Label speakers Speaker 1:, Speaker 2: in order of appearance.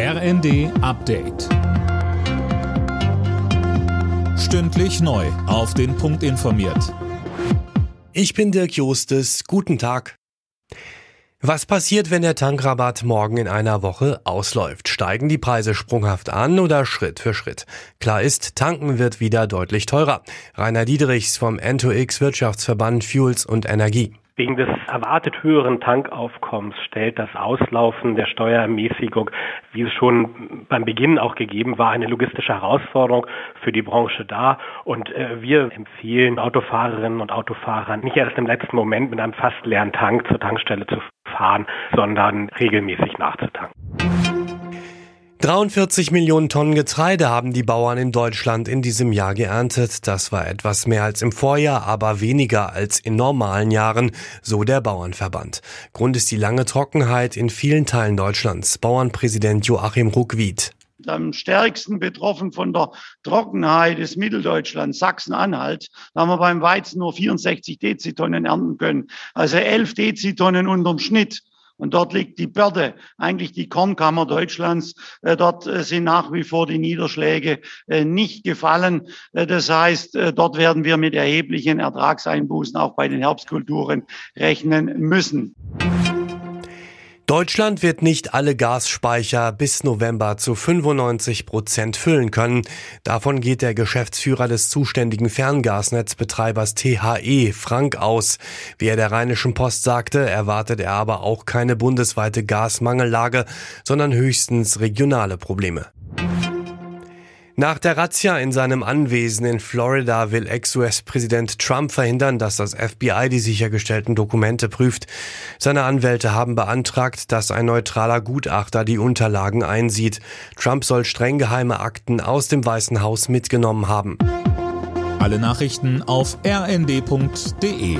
Speaker 1: RND Update. Stündlich neu. Auf den Punkt informiert.
Speaker 2: Ich bin Dirk Jostes. Guten Tag. Was passiert, wenn der Tankrabatt morgen in einer Woche ausläuft? Steigen die Preise sprunghaft an oder Schritt für Schritt? Klar ist, tanken wird wieder deutlich teurer. Rainer Diedrichs vom N2X Wirtschaftsverband Fuels und Energie.
Speaker 3: Wegen des erwartet höheren Tankaufkommens stellt das Auslaufen der Steuerermäßigung, wie es schon beim Beginn auch gegeben war, eine logistische Herausforderung für die Branche dar. Und äh, wir empfehlen Autofahrerinnen und Autofahrern nicht erst im letzten Moment mit einem fast leeren Tank zur Tankstelle zu fahren, sondern regelmäßig nachzutanken.
Speaker 2: 43 Millionen Tonnen Getreide haben die Bauern in Deutschland in diesem Jahr geerntet. Das war etwas mehr als im Vorjahr, aber weniger als in normalen Jahren, so der Bauernverband. Grund ist die lange Trockenheit in vielen Teilen Deutschlands. Bauernpräsident Joachim Ruckwied.
Speaker 4: Am stärksten betroffen von der Trockenheit ist Mitteldeutschland, Sachsen-Anhalt. Da haben wir beim Weizen nur 64 Dezitonnen ernten können, also 11 Dezitonnen unterm Schnitt. Und dort liegt die Börde, eigentlich die Kornkammer Deutschlands. Äh, dort äh, sind nach wie vor die Niederschläge äh, nicht gefallen. Das heißt, dort werden wir mit erheblichen Ertragseinbußen auch bei den Herbstkulturen rechnen müssen.
Speaker 2: Deutschland wird nicht alle Gasspeicher bis November zu 95 Prozent füllen können. Davon geht der Geschäftsführer des zuständigen Ferngasnetzbetreibers THE, Frank, aus. Wie er der Rheinischen Post sagte, erwartet er aber auch keine bundesweite Gasmangellage, sondern höchstens regionale Probleme. Nach der Razzia in seinem Anwesen in Florida will Ex-US-Präsident Trump verhindern, dass das FBI die sichergestellten Dokumente prüft. Seine Anwälte haben beantragt, dass ein neutraler Gutachter die Unterlagen einsieht. Trump soll streng geheime Akten aus dem Weißen Haus mitgenommen haben.
Speaker 1: Alle Nachrichten auf rnd.de